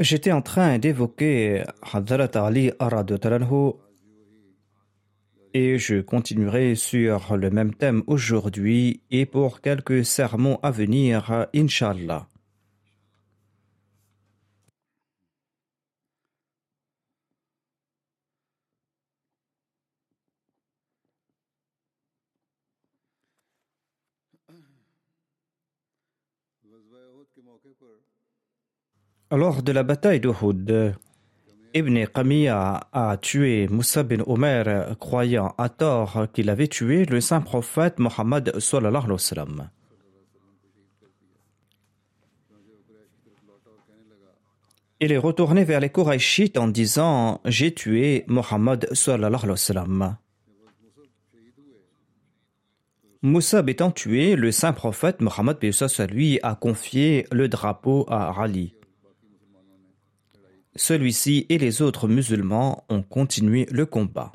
J'étais en train d'évoquer Hadrat Ali et je continuerai sur le même thème aujourd'hui et pour quelques sermons à venir, Inch'Allah. Lors de la bataille d'Uhud, Ibn Qamiya a tué Moussa bin Omer, croyant à tort qu'il avait tué le saint prophète Mohammed. Il est retourné vers les Qurayshites en disant J'ai tué Mohammed. Moussa étant tué, le saint prophète Mohammed lui a confié le drapeau à Ali. Celui-ci et les autres musulmans ont continué le combat.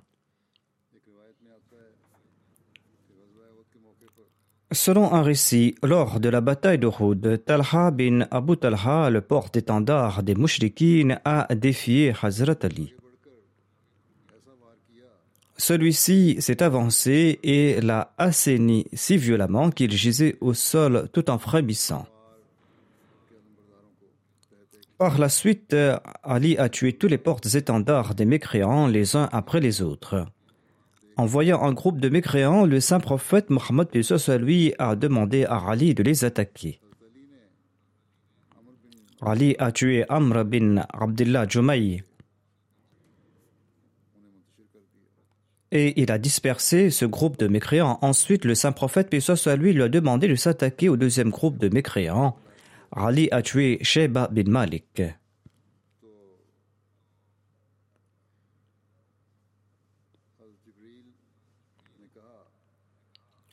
Selon un récit, lors de la bataille de Houd, Talha bin Abu Talha, le porte-étendard des Mushrikines, a défié Hazrat Ali. Celui-ci s'est avancé et l'a assaini si violemment qu'il gisait au sol tout en frémissant. Par la suite, Ali a tué tous les portes-étendards des mécréants les uns après les autres. En voyant un groupe de mécréants, le saint prophète Mohammed lui a demandé à Ali de les attaquer. Ali a tué Amr bin Abdullah Jumaï et il a dispersé ce groupe de mécréants. Ensuite, le saint prophète lui lui a demandé de s'attaquer au deuxième groupe de mécréants. Ali a tué Sheba bin Malik.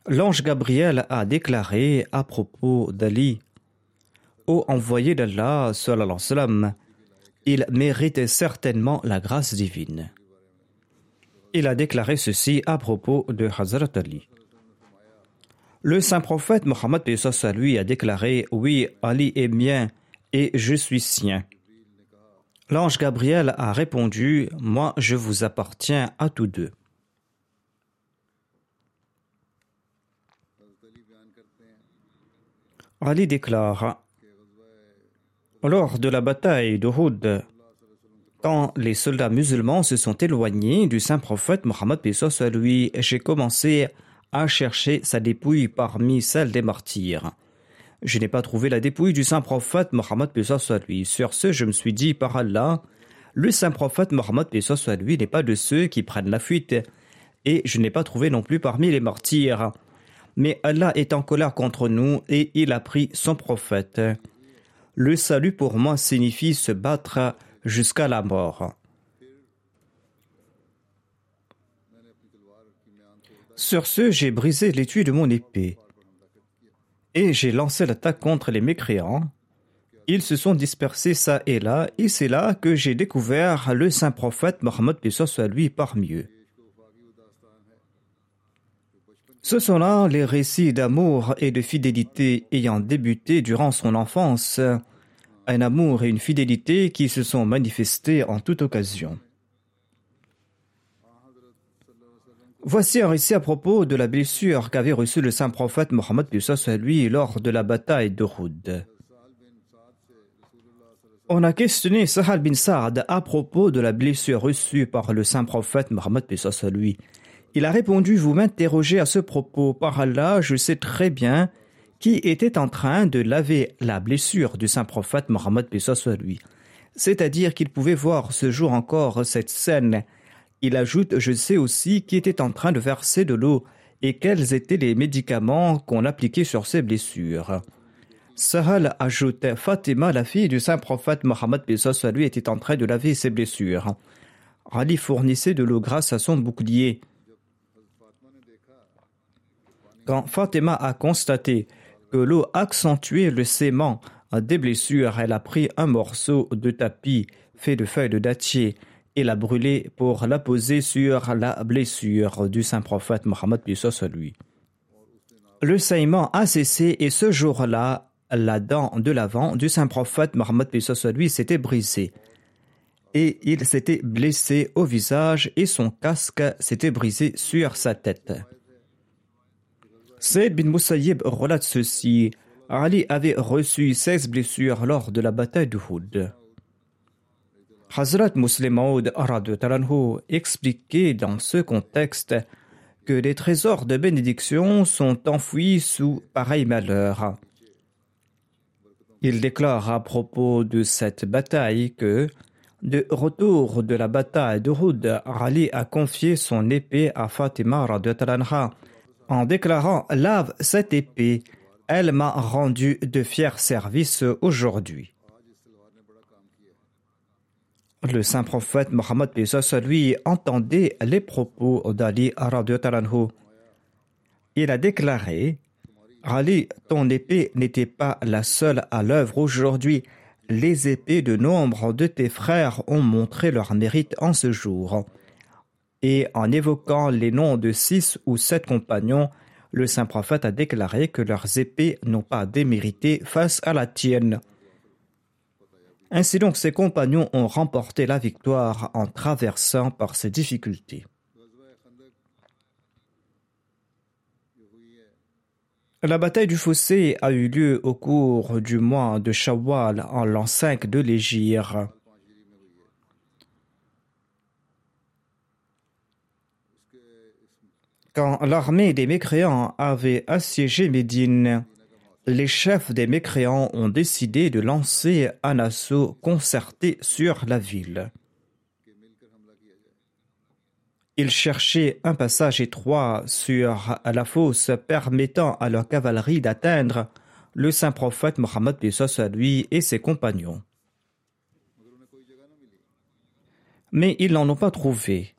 L'ange Gabriel a déclaré à propos d'Ali Ô envoyé d'Allah, il mérite certainement la grâce divine. Il a déclaré ceci à propos de Hazrat Ali. Le saint prophète Mohammed lui a déclaré Oui, Ali est mien et je suis sien. L'ange Gabriel a répondu Moi, je vous appartiens à tous deux. Ali déclare Lors de la bataille d'Uhud, quand les soldats musulmans se sont éloignés du saint prophète Mohammed lui, j'ai commencé à chercher sa dépouille parmi celles des martyrs. Je n'ai pas trouvé la dépouille du saint prophète Mohammed lui. Sur ce, je me suis dit par Allah, le saint prophète Mohammed lui n'est pas de ceux qui prennent la fuite, et je n'ai pas trouvé non plus parmi les martyrs. Mais Allah est en colère contre nous et il a pris son prophète. Le salut pour moi signifie se battre jusqu'à la mort. Sur ce, j'ai brisé l'étui de mon épée et j'ai lancé l'attaque contre les mécréants. ils se sont dispersés ça et là, et c'est là que j'ai découvert le saint prophète Mohammed soit lui parmi eux. Ce sont là les récits d'amour et de fidélité ayant débuté durant son enfance, un amour et une fidélité qui se sont manifestés en toute occasion. Voici un récit à propos de la blessure qu'avait reçue le saint prophète Mohammed lui lors de la bataille de Houd. On a questionné Sahal bin Saad à propos de la blessure reçue par le saint prophète Mohammed lui. Il a répondu Vous m'interrogez à ce propos. Par Allah, je sais très bien qui était en train de laver la blessure du saint prophète Mohammed lui. C'est-à-dire qu'il pouvait voir ce jour encore cette scène il ajoute Je sais aussi qui était en train de verser de l'eau et quels étaient les médicaments qu'on appliquait sur ses blessures. Sahal ajoute Fatima, la fille du saint prophète Mohammed lui était en train de laver ses blessures. Ali fournissait de l'eau grâce à son bouclier. Quand Fatima a constaté que l'eau accentuait le sément des blessures, elle a pris un morceau de tapis fait de feuilles de dattier et l'a brûlé pour la poser sur la blessure du saint prophète Mohammed lui. Le saignement a cessé et ce jour-là, la dent de l'avant du saint prophète Mohammed lui s'était brisée. Et il s'était blessé au visage et son casque s'était brisé sur sa tête. Saïd bin Musayyib relate ceci. Ali avait reçu 16 blessures lors de la bataille de Houd. Hazrat Muslim Maud expliquait dans ce contexte que les trésors de bénédiction sont enfouis sous pareil malheur. Il déclare à propos de cette bataille que, de retour de la bataille de Houd, Ali a confié son épée à Fatima en déclarant Lave cette épée, elle m'a rendu de fiers services aujourd'hui. Le saint prophète Mohammed lui entendait les propos d'Ali Il a déclaré Ali, ton épée n'était pas la seule à l'œuvre aujourd'hui. Les épées de nombre de tes frères ont montré leur mérite en ce jour. Et en évoquant les noms de six ou sept compagnons, le saint prophète a déclaré que leurs épées n'ont pas démérité face à la tienne. Ainsi donc, ses compagnons ont remporté la victoire en traversant par ces difficultés. La bataille du fossé a eu lieu au cours du mois de Shawwal en l'an 5 de l'Égypte. Quand l'armée des mécréants avait assiégé Médine, les chefs des mécréants ont décidé de lancer un assaut concerté sur la ville. Ils cherchaient un passage étroit sur la fosse permettant à leur cavalerie d'atteindre le saint prophète Mohammed à lui et ses compagnons. Mais ils n'en ont pas trouvé.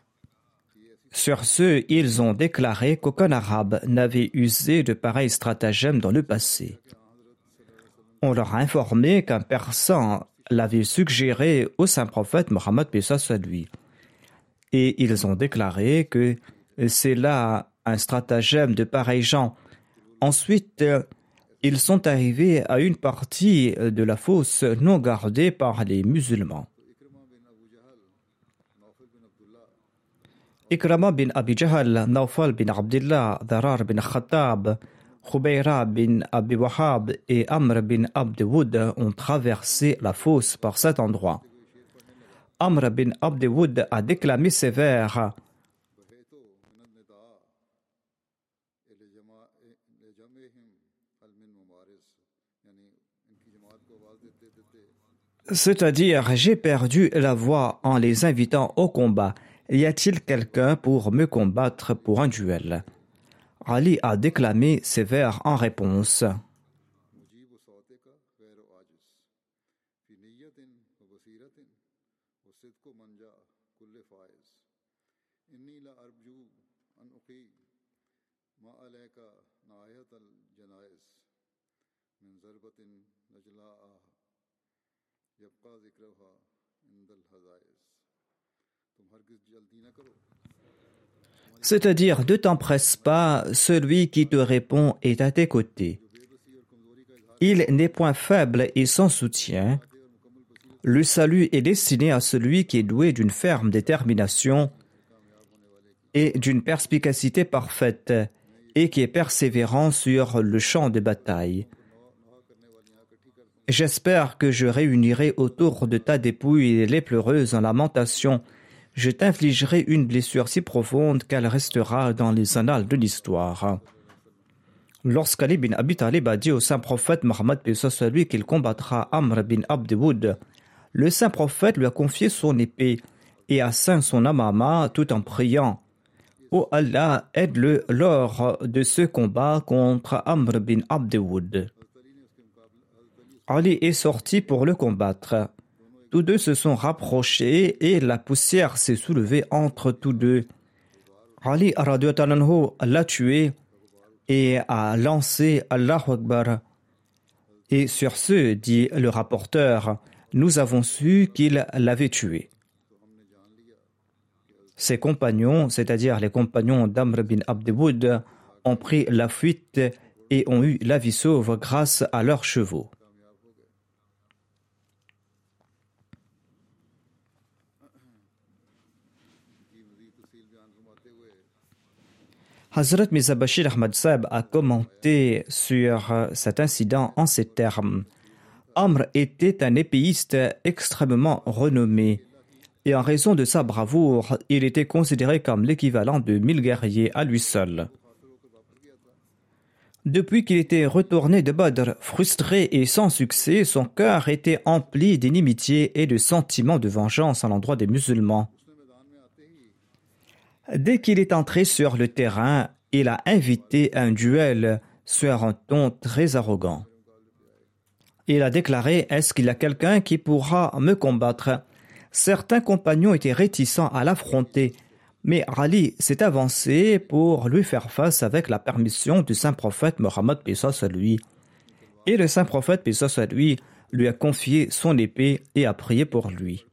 Sur ce, ils ont déclaré qu'aucun arabe n'avait usé de pareils stratagèmes dans le passé. On leur a informé qu'un persan l'avait suggéré au saint prophète Mohammed à lui. Et ils ont déclaré que c'est là un stratagème de pareils gens. Ensuite, ils sont arrivés à une partie de la fosse non gardée par les musulmans. Ikrama bin Abi Jahl, Naufal bin Abdullah, Darar bin Khattab, Khubayra bin Abi Wahab et Amr bin Abd ont traversé la fosse par cet endroit. Amr bin Abd a déclamé ces vers. C'est-à-dire, j'ai perdu la voix en les invitant au combat. Y a-t-il quelqu'un pour me combattre pour un duel? Ali a déclamé ces vers en réponse. C'est-à-dire, ne t'empresse pas, celui qui te répond est à tes côtés. Il n'est point faible et sans soutien. Le salut est destiné à celui qui est doué d'une ferme détermination et d'une perspicacité parfaite et qui est persévérant sur le champ de bataille. J'espère que je réunirai autour de ta dépouille les pleureuses en lamentation je t'infligerai une blessure si profonde qu'elle restera dans les annales de l'histoire. Lorsqu'Ali bin Abi Talib a dit au saint prophète Mohammed soit lui qu'il combattra Amr bin Abdewood, le saint prophète lui a confié son épée et a ceint son amama tout en priant. Ô Allah, aide-le lors de ce combat contre Amr bin Abdewood. Ali est sorti pour le combattre. Tous deux se sont rapprochés et la poussière s'est soulevée entre tous deux. Ali l'a tué et a lancé Allahu Akbar. Et sur ce, dit le rapporteur, nous avons su qu'il l'avait tué. Ses compagnons, c'est-à-dire les compagnons d'Amr bin Abdewood, ont pris la fuite et ont eu la vie sauve grâce à leurs chevaux. Hazrat Mirza Bashir Ahmad Saab a commenté sur euh, cet incident en ces termes. Amr était un épéiste extrêmement renommé et en raison de sa bravoure, il était considéré comme l'équivalent de mille guerriers à lui seul. Depuis qu'il était retourné de Badr, frustré et sans succès, son cœur était empli d'inimitié et de sentiments de vengeance à l'endroit des musulmans. Dès qu'il est entré sur le terrain, il a invité un duel sur un ton très arrogant. Il a déclaré Est-ce qu'il y a quelqu'un qui pourra me combattre? Certains compagnons étaient réticents à l'affronter, mais Ali s'est avancé pour lui faire face avec la permission du saint prophète Mohammed à lui. Et le saint prophète à lui lui a confié son épée et a prié pour lui.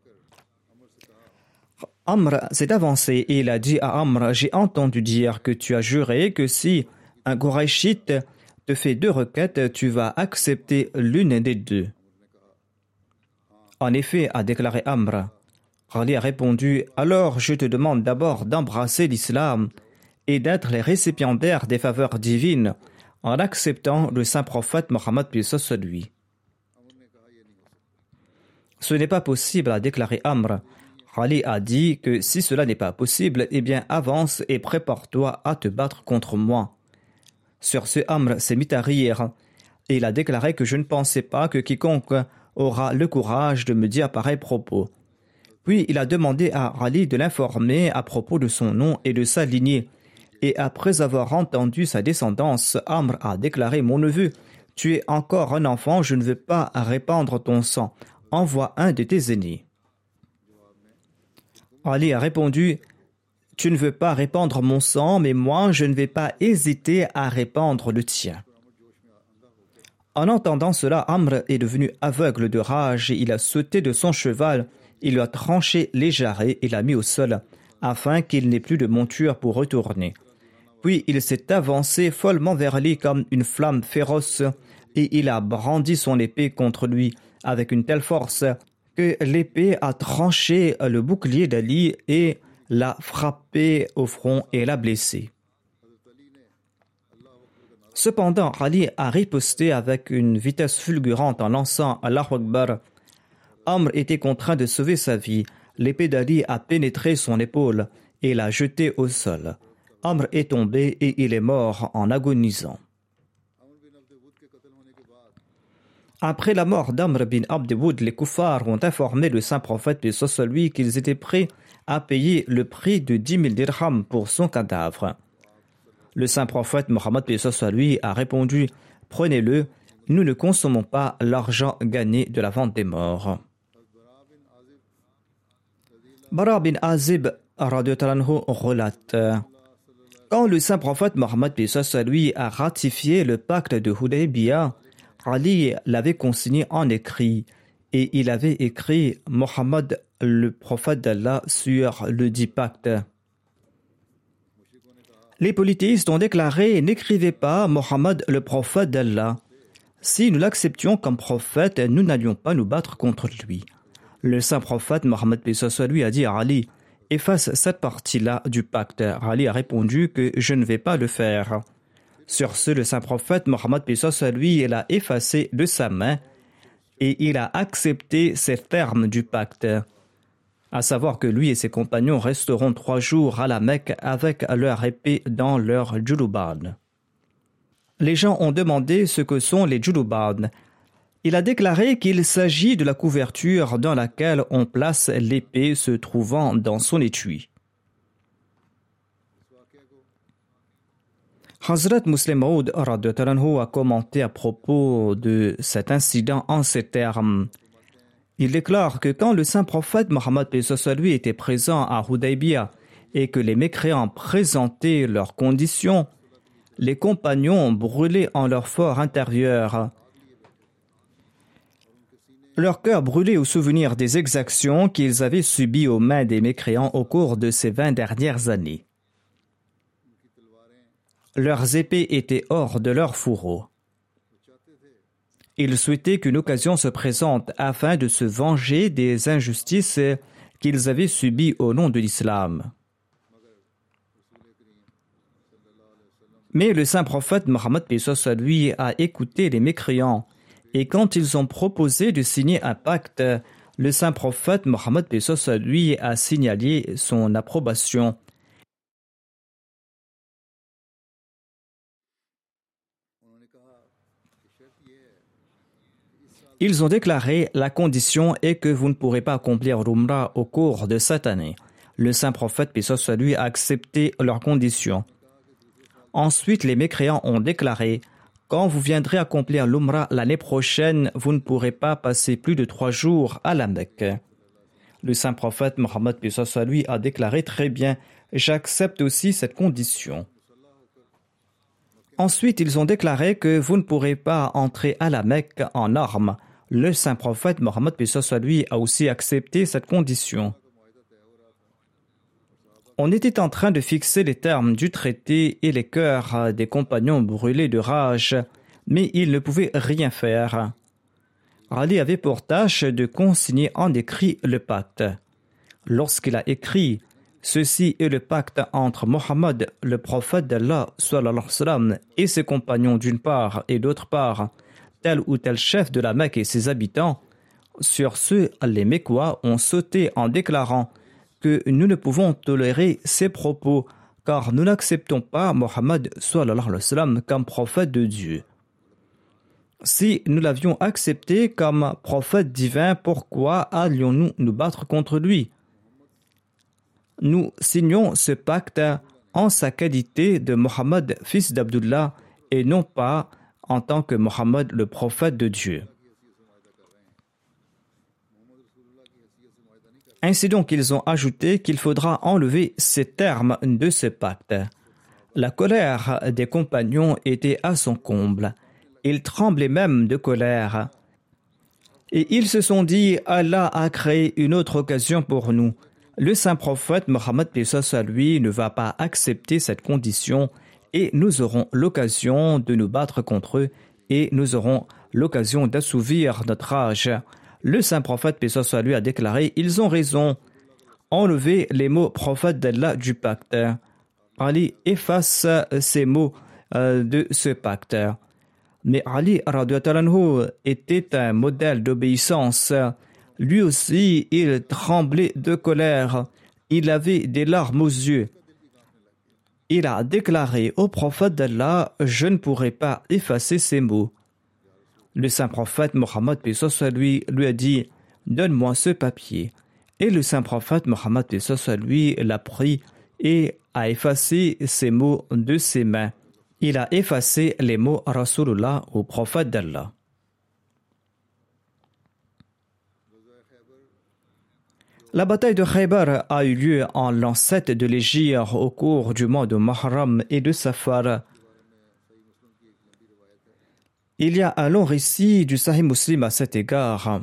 Amr s'est avancé et il a dit à Amr J'ai entendu dire que tu as juré que si un Goraïchite te fait deux requêtes, tu vas accepter l'une des deux. En effet, a déclaré Amr. Ali a répondu Alors je te demande d'abord d'embrasser l'islam et d'être les récipiendaires des faveurs divines en acceptant le saint prophète Mohammed lui. Ce n'est pas possible, a déclaré Amr. Ali a dit que si cela n'est pas possible, eh bien avance et prépare-toi à te battre contre moi. Sur ce, Amr s'est mis à rire et il a déclaré que je ne pensais pas que quiconque aura le courage de me dire pareil propos. Puis il a demandé à Ali de l'informer à propos de son nom et de sa lignée. Et après avoir entendu sa descendance, Amr a déclaré Mon neveu, tu es encore un enfant, je ne veux pas répandre ton sang. Envoie un de tes aînés. Ali a répondu Tu ne veux pas répandre mon sang, mais moi je ne vais pas hésiter à répandre le tien. En entendant cela, Amr est devenu aveugle de rage et il a sauté de son cheval, il lui a tranché les jarrets et l'a mis au sol, afin qu'il n'ait plus de monture pour retourner. Puis il s'est avancé follement vers lui comme une flamme féroce, et il a brandi son épée contre lui avec une telle force l'épée a tranché le bouclier d'Ali et l'a frappé au front et l'a blessé. Cependant, Ali a riposté avec une vitesse fulgurante en lançant Allahu Akbar. Amr était contraint de sauver sa vie. L'épée d'Ali a pénétré son épaule et l'a jeté au sol. Amr est tombé et il est mort en agonisant. Après la mort d'Amr bin Abdewood, les koufars ont informé le saint prophète de celui qu'ils étaient prêts à payer le prix de 10 000 dirhams pour son cadavre. Le saint prophète Mohammed lui a répondu Prenez-le, nous ne consommons pas l'argent gagné de la vente des morts. Bara bin Azib relate Quand le saint prophète Mohammed lui a ratifié le pacte de Hudaybiyah, Ali l'avait consigné en écrit et il avait écrit Mohammed le prophète d'Allah sur le dit pacte. Les polythéistes ont déclaré N'écrivez pas Mohammed le prophète d'Allah. Si nous l'acceptions comme prophète, nous n'allions pas nous battre contre lui. Le saint prophète Mohammed lui a dit à Ali Efface cette partie-là du pacte. Ali a répondu que je ne vais pas le faire. Sur ce, le saint prophète Mohammed lui l'a effacé de sa main et il a accepté ces termes du pacte à savoir que lui et ses compagnons resteront trois jours à la Mecque avec leur épée dans leur julubad. Les gens ont demandé ce que sont les julubad. Il a déclaré qu'il s'agit de la couverture dans laquelle on place l'épée se trouvant dans son étui. Hazrat Muslim Maud a commenté à propos de cet incident en ces termes. Il déclare que quand le saint prophète Mohammed lui était présent à Hudaybiyah et que les mécréants présentaient leurs conditions, les compagnons brûlaient en leur fort intérieur. Leur cœur brûlait au souvenir des exactions qu'ils avaient subies aux mains des mécréants au cours de ces vingt dernières années. Leurs épées étaient hors de leur fourreau. Ils souhaitaient qu'une occasion se présente afin de se venger des injustices qu'ils avaient subies au nom de l'islam. Mais le saint prophète Mohammed lui a écouté les mécréants et quand ils ont proposé de signer un pacte, le saint prophète Mohammed lui a signalé son approbation Ils ont déclaré la condition est que vous ne pourrez pas accomplir l'Umrah au cours de cette année. Le saint prophète, puis soit lui, a accepté leurs conditions. Ensuite, les mécréants ont déclaré Quand vous viendrez accomplir l'Umrah l'année prochaine, vous ne pourrez pas passer plus de trois jours à la Mecque. Le saint prophète Mohammed, puis lui, a déclaré Très bien, j'accepte aussi cette condition. Ensuite, ils ont déclaré que vous ne pourrez pas entrer à la Mecque en armes le saint prophète Mohammed lui a aussi accepté cette condition. On était en train de fixer les termes du traité et les cœurs des compagnons brûlés de rage, mais ils ne pouvaient rien faire. Ali avait pour tâche de consigner en écrit le pacte. Lorsqu'il a écrit Ceci est le pacte entre Mohammed, le prophète d'Allah, et ses compagnons d'une part et d'autre part, tel ou tel chef de la Mecque et ses habitants. Sur ce, les Mécois ont sauté en déclarant que nous ne pouvons tolérer ces propos car nous n'acceptons pas Mohammed comme prophète de Dieu. Si nous l'avions accepté comme prophète divin, pourquoi allions-nous nous battre contre lui? Nous signons ce pacte en sa qualité de Mohammed, fils d'Abdullah, et non pas en tant que Mohammed le prophète de Dieu. Ainsi donc, ils ont ajouté qu'il faudra enlever ces termes de ce pacte. La colère des compagnons était à son comble. Ils tremblaient même de colère. Et ils se sont dit Allah a créé une autre occasion pour nous. Le saint prophète Mohammed lui ne va pas accepter cette condition et nous aurons l'occasion de nous battre contre eux et nous aurons l'occasion d'assouvir notre âge. Le saint prophète, paix soit lui, a déclaré Ils ont raison. Enlevez les mots prophète d'Allah du pacte. Ali efface ces mots euh, de ce pacte. Mais Ali était un modèle d'obéissance. Lui aussi, il tremblait de colère. Il avait des larmes aux yeux il a déclaré au prophète d'Allah Je ne pourrai pas effacer ces mots. Le saint prophète Mohammed lui, lui a dit Donne-moi ce papier. Et le saint prophète Mohammed lui l'a pris et a effacé ces mots de ses mains. Il a effacé les mots Rasulullah au prophète d'Allah. La bataille de Khaybar a eu lieu en l'an de l'Égypte au cours du mois de Mahram et de Safar. Il y a un long récit du Sahih Muslim à cet égard.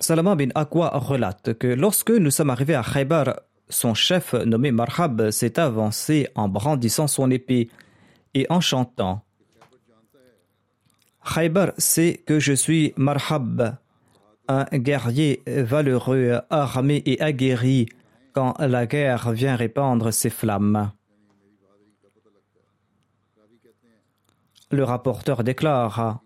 Salama bin Akwa relate que lorsque nous sommes arrivés à Khaybar, son chef nommé Marhab s'est avancé en brandissant son épée et en chantant. Khaybar sait que je suis Marhab, un guerrier valeureux, armé et aguerri quand la guerre vient répandre ses flammes. Le rapporteur déclare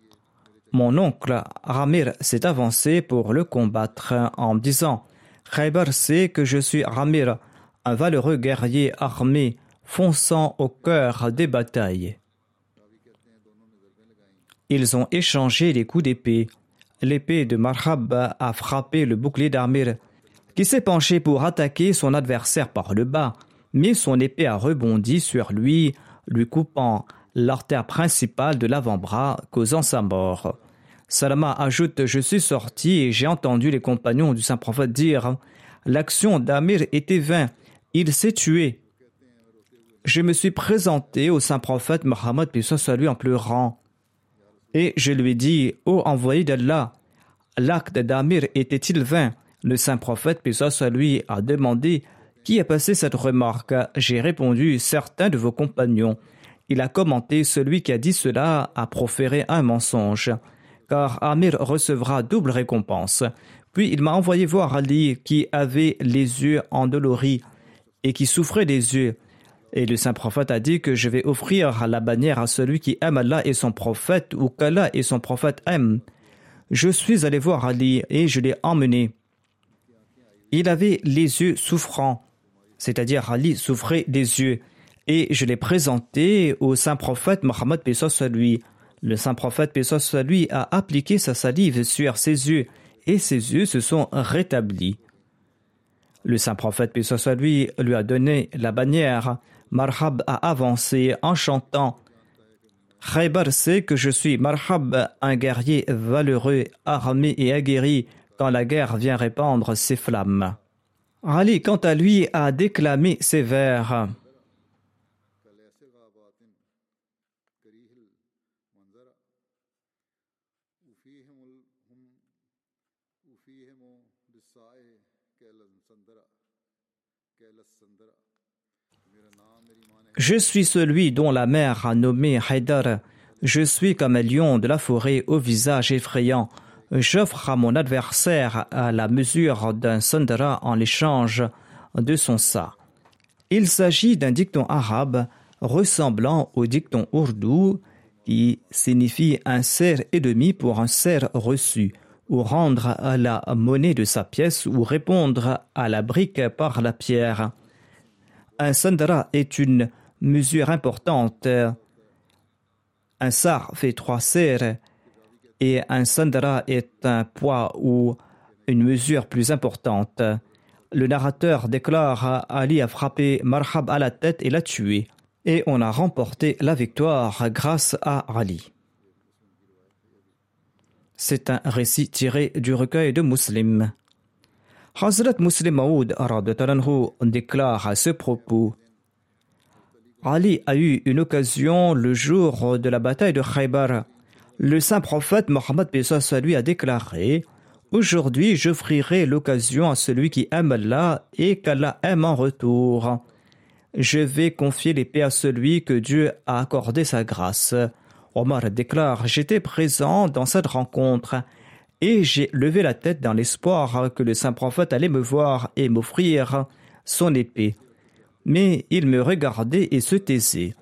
Mon oncle Ramir s'est avancé pour le combattre en disant Khaybar sait que je suis Ramir, un valeureux guerrier armé fonçant au cœur des batailles. Ils ont échangé les coups d'épée. L'épée de Marhab a frappé le bouclier d'Armir, qui s'est penché pour attaquer son adversaire par le bas, mais son épée a rebondi sur lui, lui coupant l'artère principale de l'avant-bras, causant sa mort. Salama ajoute Je suis sorti et j'ai entendu les compagnons du saint prophète dire L'action d'Amir était vaine, il s'est tué. Je me suis présenté au saint prophète Mohammed, lui en pleurant. Et je lui dit Ô envoyé d'Allah, l'acte d'Amir était-il vain? Le saint prophète, puis soit lui, a demandé Qui a passé cette remarque? J'ai répondu Certains de vos compagnons. Il a commenté Celui qui a dit cela a proféré un mensonge, car Amir recevra double récompense. Puis il m'a envoyé voir Ali qui avait les yeux endoloris et qui souffrait des yeux. Et le saint prophète a dit que je vais offrir la bannière à celui qui aime Allah et son prophète ou qu'Allah et son prophète aiment. Je suis allé voir Ali et je l'ai emmené. Il avait les yeux souffrants, c'est-à-dire Ali souffrait des yeux et je l'ai présenté au saint prophète Mohammed Pesos lui. Le saint prophète Pesos lui a appliqué sa salive sur ses yeux et ses yeux se sont rétablis. Le saint prophète Pesos lui lui a donné la bannière. Marhab a avancé en chantant Khaybar sait que je suis Marhab, un guerrier valeureux, armé et aguerri quand la guerre vient répandre ses flammes. Ali, quant à lui, a déclamé ces vers. Je suis celui dont la mère a nommé Haidar. Je suis comme un lion de la forêt au visage effrayant. J'offre à mon adversaire à la mesure d'un sandara en l'échange de son sa. Il s'agit d'un dicton arabe ressemblant au dicton ourdou qui signifie un cerf et demi pour un cerf reçu, ou rendre à la monnaie de sa pièce ou répondre à la brique par la pierre. Un sandara est une mesure importante. Un sar fait trois serres et un sandara est un poids ou une mesure plus importante. Le narrateur déclare Ali a frappé Marhab à la tête et l'a tué. Et on a remporté la victoire grâce à Ali. C'est un récit tiré du recueil de Muslim. Hazrat Muslim Maoud déclare à ce propos Ali a eu une occasion le jour de la bataille de Khaybar. Le saint prophète Mohammed lui a déclaré Aujourd'hui, j'offrirai l'occasion à celui qui aime Allah et qu'Allah aime en retour. Je vais confier l'épée à celui que Dieu a accordé sa grâce. Omar déclare J'étais présent dans cette rencontre et j'ai levé la tête dans l'espoir que le saint prophète allait me voir et m'offrir son épée mais il me regardait et se taisait.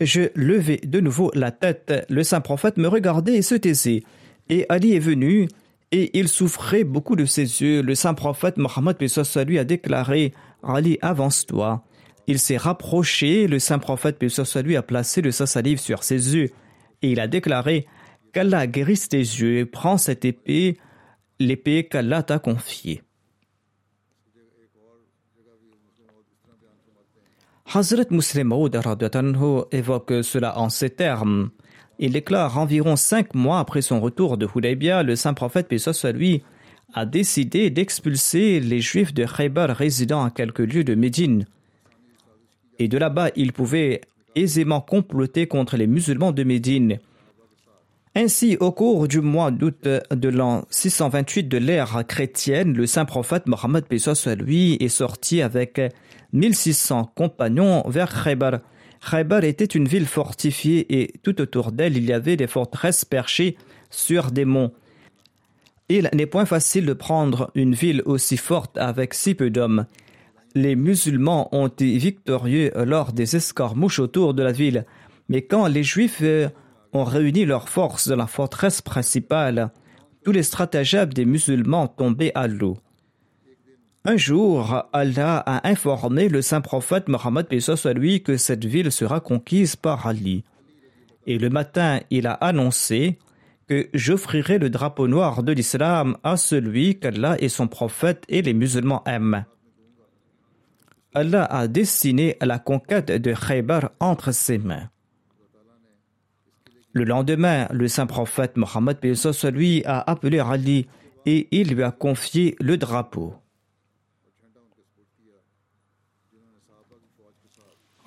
Je levai de nouveau la tête, le saint prophète me regardait et se taisait. Et Ali est venu, et il souffrait beaucoup de ses yeux. Le saint prophète Mohammed lui a déclaré Ali, avance-toi. Il s'est rapproché, le saint prophète lui a placé le sa salive sur ses yeux, et il a déclaré qu'Allah guérisse tes yeux, prends cette épée, l'épée qu'Allah t'a confiée. Hazrat Muslim Maud évoque cela en ces termes. Il déclare environ cinq mois après son retour de Hudaybiyah, le saint prophète Pesos lui a décidé d'expulser les juifs de Khaybar résidant à quelques lieues de Médine. Et de là-bas, il pouvait aisément comploter contre les musulmans de Médine. Ainsi, au cours du mois d'août de l'an 628 de l'ère chrétienne, le saint prophète Mohammed soit lui est sorti avec 1600 compagnons vers Khaybar. Khaybar était une ville fortifiée et tout autour d'elle il y avait des forteresses perchées sur des monts. Il n'est point facile de prendre une ville aussi forte avec si peu d'hommes. Les musulmans ont été victorieux lors des escarmouches autour de la ville, mais quand les juifs ont réuni leurs forces dans la forteresse principale, tous les stratagèmes des musulmans tombaient à l'eau. Un jour, Allah a informé le saint prophète Mohammed lui que cette ville sera conquise par Ali. Et le matin, il a annoncé que j'offrirai le drapeau noir de l'islam à celui qu'Allah et son prophète et les musulmans aiment. Allah a destiné la conquête de Khaybar entre ses mains. Le lendemain, le saint prophète Mohammed lui a appelé Ali et il lui a confié le drapeau.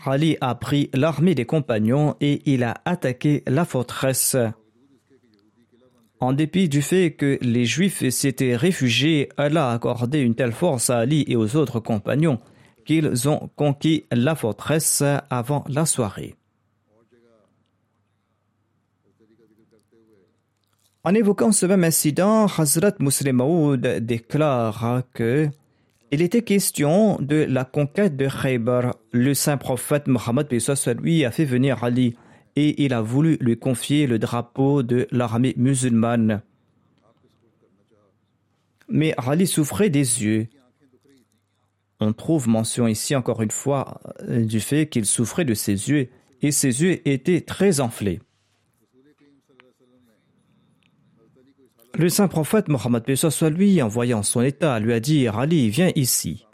Ali a pris l'armée des compagnons et il a attaqué la forteresse. En dépit du fait que les Juifs s'étaient réfugiés, Allah a accordé une telle force à Ali et aux autres compagnons qu'ils ont conquis la forteresse avant la soirée. En évoquant ce même incident, Hazrat Muslim Maud déclare que il était question de la conquête de Khaybar. Le saint prophète Mohammed a fait venir Ali et il a voulu lui confier le drapeau de l'armée musulmane. Mais Ali souffrait des yeux. On trouve mention ici encore une fois du fait qu'il souffrait de ses yeux et ses yeux étaient très enflés. Le saint prophète Mohammed soit lui, en voyant son état, lui a dit Ali, viens ici.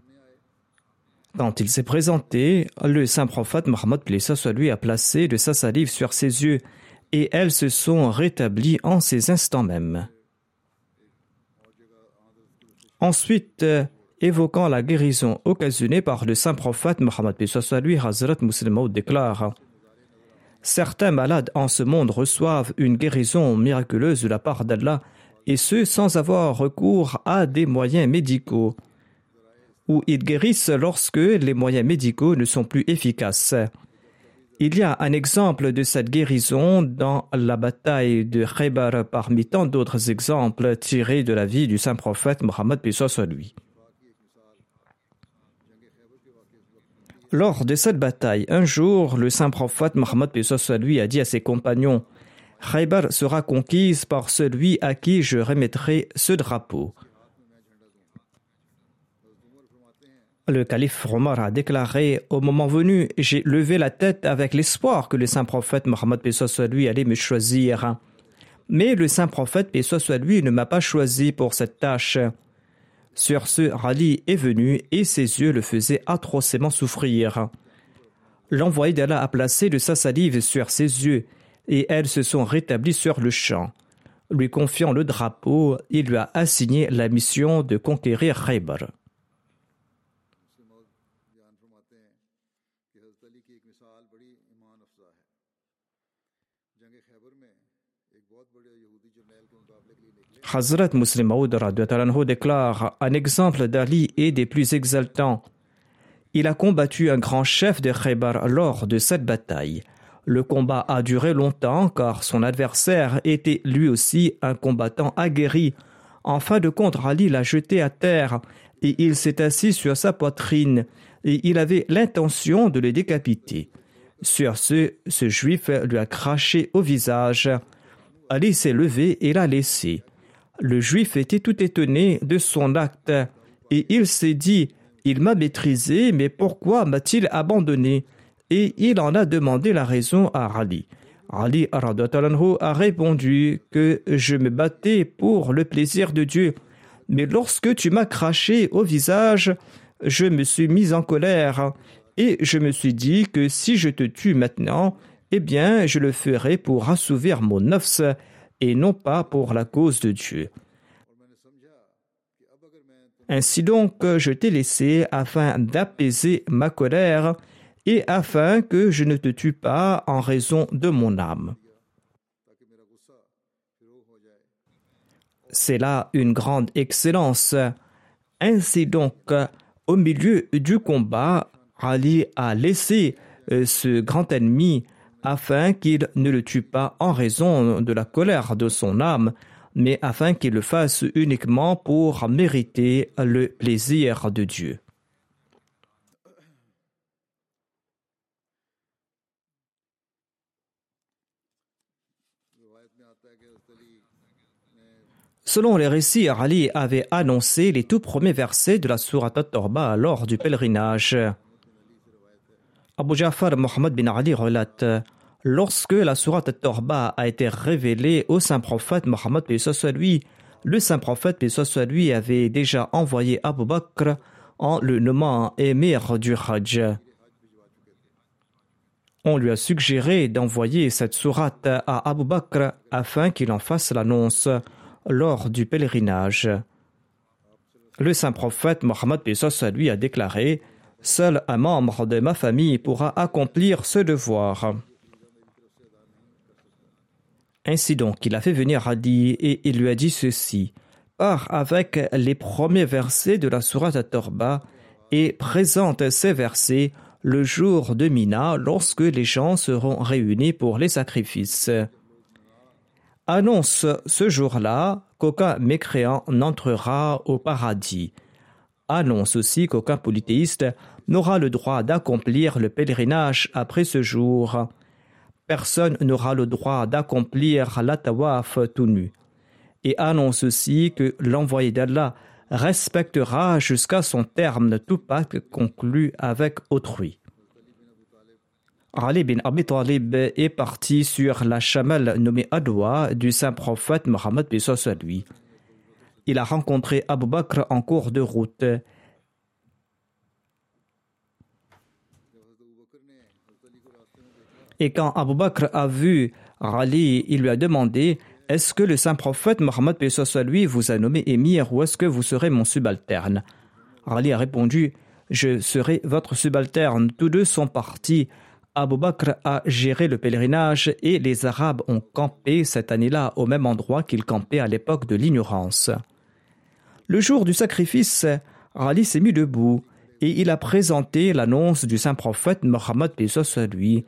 Quand il s'est présenté, le saint prophète Mohammed soit lui a placé de sa salive sur ses yeux et elles se sont rétablies en ces instants même. Ensuite, évoquant la guérison occasionnée par le saint prophète Mohammed lui, Hazrat Muslim déclare Certains malades en ce monde reçoivent une guérison miraculeuse de la part d'Allah et ce sans avoir recours à des moyens médicaux, ou ils guérissent lorsque les moyens médicaux ne sont plus efficaces. Il y a un exemple de cette guérison dans la bataille de Khaybar parmi tant d'autres exemples tirés de la vie du saint prophète Mohammed lui. Lors de cette bataille, un jour, le saint prophète Mohammed lui a dit à ses compagnons Khaybar sera conquise par celui à qui je remettrai ce drapeau. Le calife Omar a déclaré Au moment venu, j'ai levé la tête avec l'espoir que le saint prophète Mohammed soit lui allait me choisir. Mais le saint prophète soit lui ne m'a pas choisi pour cette tâche. Sur ce, Rali est venu et ses yeux le faisaient atrocement souffrir. L'envoyé d'Allah a placé de sa salive sur ses yeux et elles se sont rétablies sur le champ. Lui confiant le drapeau, il lui a assigné la mission de conquérir Khaybar. Hazrat Muslim Maud déclare un exemple d'Ali est des plus exaltants. Il a combattu un grand chef de Khaybar lors de cette bataille. Le combat a duré longtemps car son adversaire était lui aussi un combattant aguerri. En fin de compte, Ali l'a jeté à terre et il s'est assis sur sa poitrine et il avait l'intention de le décapiter. Sur ce, ce juif lui a craché au visage. Ali s'est levé et l'a laissé. Le juif était tout étonné de son acte et il s'est dit Il m'a maîtrisé, mais pourquoi m'a-t-il abandonné? Et il en a demandé la raison à Ali. Ali a répondu que je me battais pour le plaisir de Dieu, mais lorsque tu m'as craché au visage, je me suis mis en colère et je me suis dit que si je te tue maintenant, eh bien je le ferai pour assouvir mon nefs et non pas pour la cause de Dieu. Ainsi donc, je t'ai laissé afin d'apaiser ma colère et afin que je ne te tue pas en raison de mon âme. C'est là une grande excellence. Ainsi donc, au milieu du combat, Ali a laissé euh, ce grand ennemi afin qu'il ne le tue pas en raison de la colère de son âme, mais afin qu'il le fasse uniquement pour mériter le plaisir de Dieu. Selon les récits, Ali avait annoncé les tout premiers versets de la Sourate At-Torba lors du pèlerinage. Abu Ja'far Muhammad bin Ali relate Lorsque la Sourate At-Torba a été révélée au saint prophète Mohammed lui, le saint prophète soit lui avait déjà envoyé Abu Bakr en le nommant émir du Hajj. On lui a suggéré d'envoyer cette sourate à Abu Bakr afin qu'il en fasse l'annonce lors du pèlerinage. Le saint prophète Mohammed lui a déclaré Seul un membre de ma famille pourra accomplir ce devoir. Ainsi donc, il a fait venir Hadi et il lui a dit ceci Pars avec les premiers versets de la Sourate Torba et présente ces versets le jour de Mina lorsque les gens seront réunis pour les sacrifices annonce ce jour-là qu'aucun mécréant n'entrera au paradis. Annonce aussi qu'aucun polythéiste n'aura le droit d'accomplir le pèlerinage après ce jour. Personne n'aura le droit d'accomplir la tawaf tout nu. Et annonce aussi que l'envoyé d'Allah respectera jusqu'à son terme tout pacte conclu avec autrui. Ali bin Abi Talib est parti sur la chamelle nommée Adwa du saint prophète Mohammed lui. Il a rencontré Abu Bakr en cours de route. Et quand Abu Bakr a vu Ali, il lui a demandé Est-ce que le saint prophète Mohammed lui vous a nommé émir ou est-ce que vous serez mon subalterne? Ali a répondu Je serai votre subalterne. Tous deux sont partis Abu Bakr a géré le pèlerinage et les Arabes ont campé cette année-là au même endroit qu'ils campaient à l'époque de l'ignorance. Le jour du sacrifice, Ali s'est mis debout et il a présenté l'annonce du saint prophète Mohammed à lui,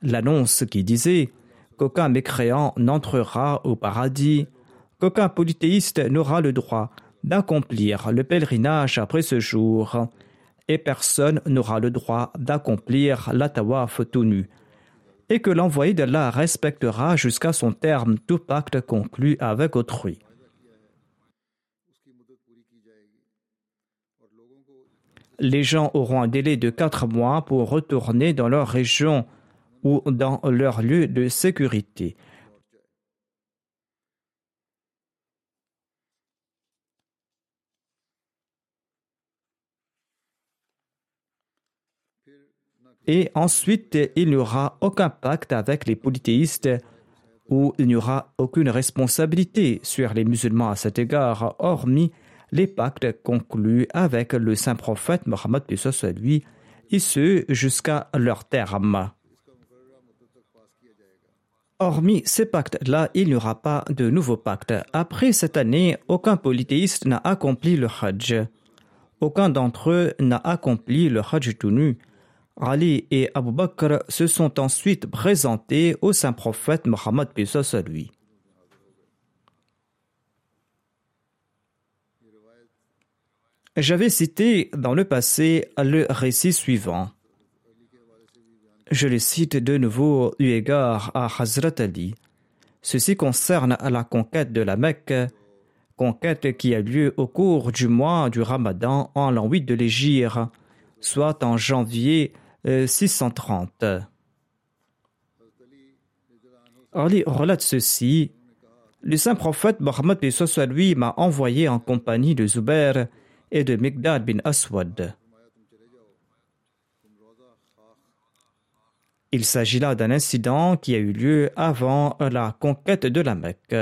l'annonce qui disait qu'aucun mécréant n'entrera au paradis, qu'aucun polythéiste n'aura le droit d'accomplir le pèlerinage après ce jour, et personne n'aura le droit d'accomplir la tawaf tout nu, et que l'envoyé d'Allah respectera jusqu'à son terme tout pacte conclu avec autrui. Les gens auront un délai de quatre mois pour retourner dans leur région ou dans leur lieu de sécurité. Et ensuite, il n'y aura aucun pacte avec les polythéistes où il n'y aura aucune responsabilité sur les musulmans à cet égard, hormis les pactes conclus avec le saint prophète Mohammed et ce jusqu'à leur terme. Hormis ces pactes-là, il n'y aura pas de nouveaux pactes. Après cette année, aucun polythéiste n'a accompli le Hajj. Aucun d'entre eux n'a accompli le Hajj tout. Ali et Abu Bakr se sont ensuite présentés au saint prophète Mohammed à lui. J'avais cité dans le passé le récit suivant. Je le cite de nouveau eu égard à Hazrat Ali. Ceci concerne la conquête de la Mecque, conquête qui a lieu au cours du mois du Ramadan en l'an 8 de l'Égypte, soit en janvier 630. Ali relate ceci. Le saint prophète Mohammed lui m'a envoyé en compagnie de Zubair et de Migdad bin Aswad. Il s'agit là d'un incident qui a eu lieu avant la conquête de la Mecque.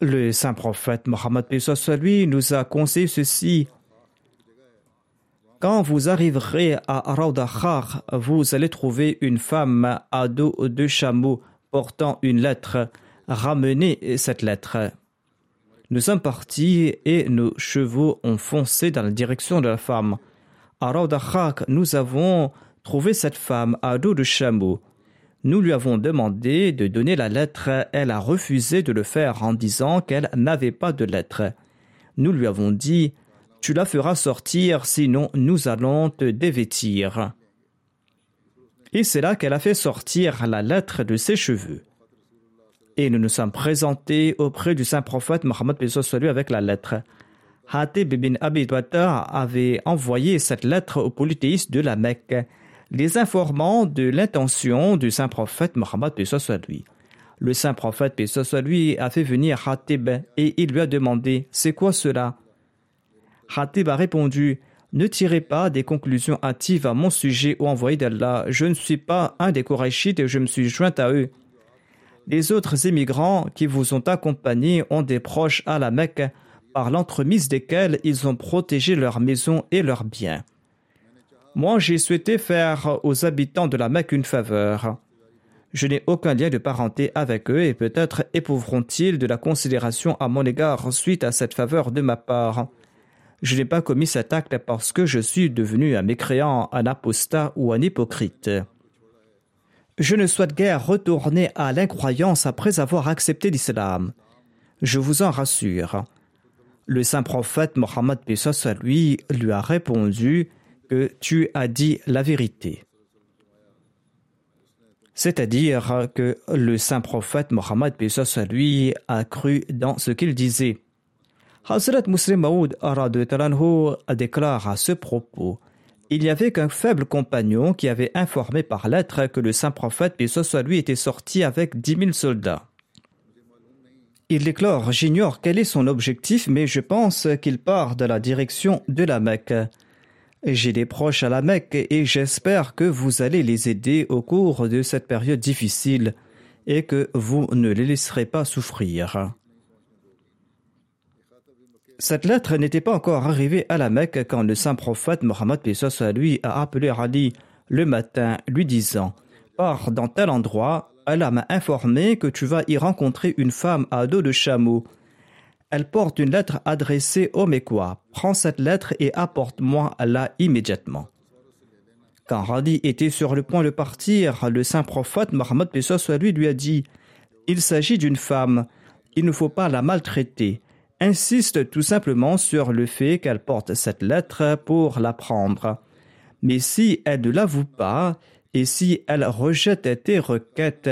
Le saint prophète Mohammed lui nous a conseillé ceci quand vous arriverez à Raudakhar, vous allez trouver une femme à dos de chameaux portant une lettre ramener cette lettre. Nous sommes partis et nos chevaux ont foncé dans la direction de la femme. À Raudakhak, nous avons trouvé cette femme à dos de chameau. Nous lui avons demandé de donner la lettre. Elle a refusé de le faire en disant qu'elle n'avait pas de lettre. Nous lui avons dit Tu la feras sortir, sinon nous allons te dévêtir. Et c'est là qu'elle a fait sortir la lettre de ses cheveux. Et nous nous sommes présentés auprès du saint prophète Mohammed lui avec la lettre. Hatib bin Abi avait envoyé cette lettre aux polythéistes de la Mecque, les informant de l'intention du saint prophète Mohammed lui. Le saint prophète lui a fait venir Hatib et il lui a demandé C'est quoi cela? Hatib a répondu ne tirez pas des conclusions hâtives à mon sujet, ô envoyé d'Allah. Je ne suis pas un des Korachites et je me suis joint à eux. Les autres émigrants qui vous ont accompagnés ont des proches à la Mecque, par l'entremise desquels ils ont protégé leurs maisons et leurs biens. Moi, j'ai souhaité faire aux habitants de la Mecque une faveur. Je n'ai aucun lien de parenté avec eux et peut-être éprouveront-ils de la considération à mon égard suite à cette faveur de ma part. Je n'ai pas commis cet acte parce que je suis devenu un mécréant, un apostat ou un hypocrite. Je ne souhaite guère retourner à l'incroyance après avoir accepté l'islam. Je vous en rassure. Le saint prophète Mohammed à lui lui a répondu que tu as dit la vérité. C'est-à-dire que le saint prophète Mohammed à lui a cru dans ce qu'il disait. Hazrat Muslim Maud déclare à ce propos Il n'y avait qu'un faible compagnon qui avait informé par lettre que le saint prophète, puis soit lui, était sorti avec dix mille soldats. Il déclare J'ignore quel est son objectif, mais je pense qu'il part dans la direction de la Mecque. J'ai des proches à la Mecque et j'espère que vous allez les aider au cours de cette période difficile et que vous ne les laisserez pas souffrir. Cette lettre n'était pas encore arrivée à la Mecque quand le saint prophète Mohammed à lui a appelé Ali le matin, lui disant Pars dans tel endroit, Allah m'a informé que tu vas y rencontrer une femme à dos de chameau. Elle porte une lettre adressée au Mekwa. Prends cette lettre et apporte-moi là immédiatement. Quand Radi était sur le point de partir, le saint prophète Mohammed lui lui a dit Il s'agit d'une femme, il ne faut pas la maltraiter insiste tout simplement sur le fait qu'elle porte cette lettre pour la prendre. Mais si elle ne l'avoue pas, et si elle rejette tes requêtes,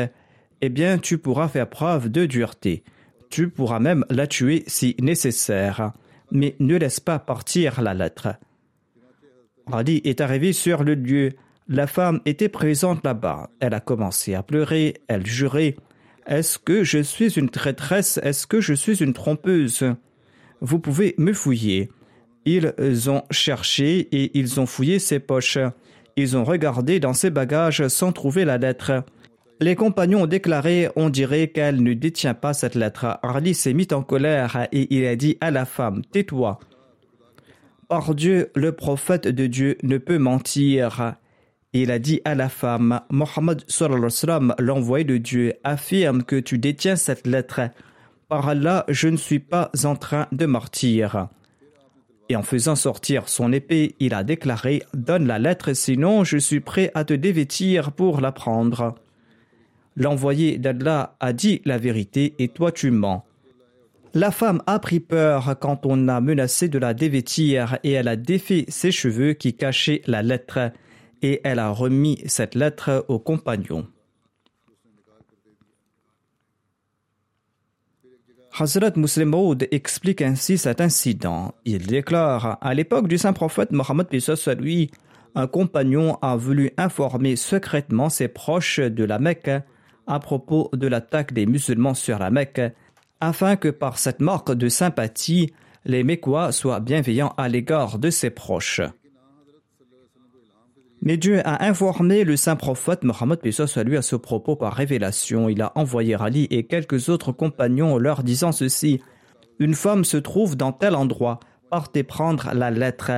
eh bien tu pourras faire preuve de dureté. Tu pourras même la tuer si nécessaire. Mais ne laisse pas partir la lettre. Radi est arrivé sur le lieu. La femme était présente là-bas. Elle a commencé à pleurer, elle jurait. Est-ce que je suis une traîtresse? Est-ce que je suis une trompeuse? Vous pouvez me fouiller. Ils ont cherché et ils ont fouillé ses poches. Ils ont regardé dans ses bagages sans trouver la lettre. Les compagnons ont déclaré on dirait qu'elle ne détient pas cette lettre. Ali s'est mis en colère et il a dit à la femme Tais-toi. Par Dieu, le prophète de Dieu ne peut mentir. Il a dit à la femme, Mohammed l'envoyé de Dieu, affirme que tu détiens cette lettre. Par Allah, je ne suis pas en train de mentir. Et en faisant sortir son épée, il a déclaré Donne la lettre, sinon je suis prêt à te dévêtir pour la prendre. L'envoyé d'Allah a dit la vérité et toi tu mens. La femme a pris peur quand on a menacé de la dévêtir et elle a défait ses cheveux qui cachaient la lettre et elle a remis cette lettre au compagnon. Hazrat Muslim Maud explique ainsi cet incident. Il déclare À l'époque du saint prophète Mohammed lui, un compagnon a voulu informer secrètement ses proches de la Mecque à propos de l'attaque des musulmans sur la Mecque, afin que par cette marque de sympathie, les Mécois soient bienveillants à l'égard de ses proches. Mais Dieu a informé le saint prophète Mohammed à lui à ce propos par révélation. Il a envoyé Ali et quelques autres compagnons leur disant ceci Une femme se trouve dans tel endroit, partez prendre la lettre.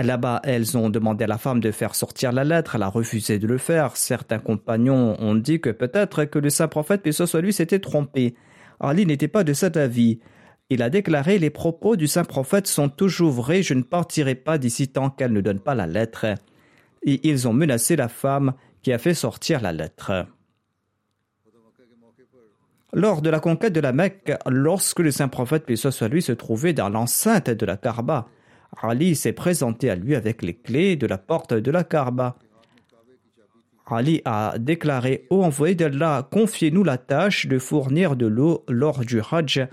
Là-bas, elles ont demandé à la femme de faire sortir la lettre, elle a refusé de le faire. Certains compagnons ont dit que peut-être que le saint prophète, puis soit lui, s'était trompé. Ali n'était pas de cet avis. Il a déclaré Les propos du saint prophète sont toujours vrais, je ne partirai pas d'ici tant qu'elle ne donne pas la lettre. Et ils ont menacé la femme qui a fait sortir la lettre. Lors de la conquête de la Mecque, lorsque le saint prophète, puis soit lui, se trouvait dans l'enceinte de la Karba, Ali s'est présenté à lui avec les clés de la porte de la Karba. Ali a déclaré Ô envoyé d'Allah, confiez-nous la tâche de fournir de l'eau lors du Hajj,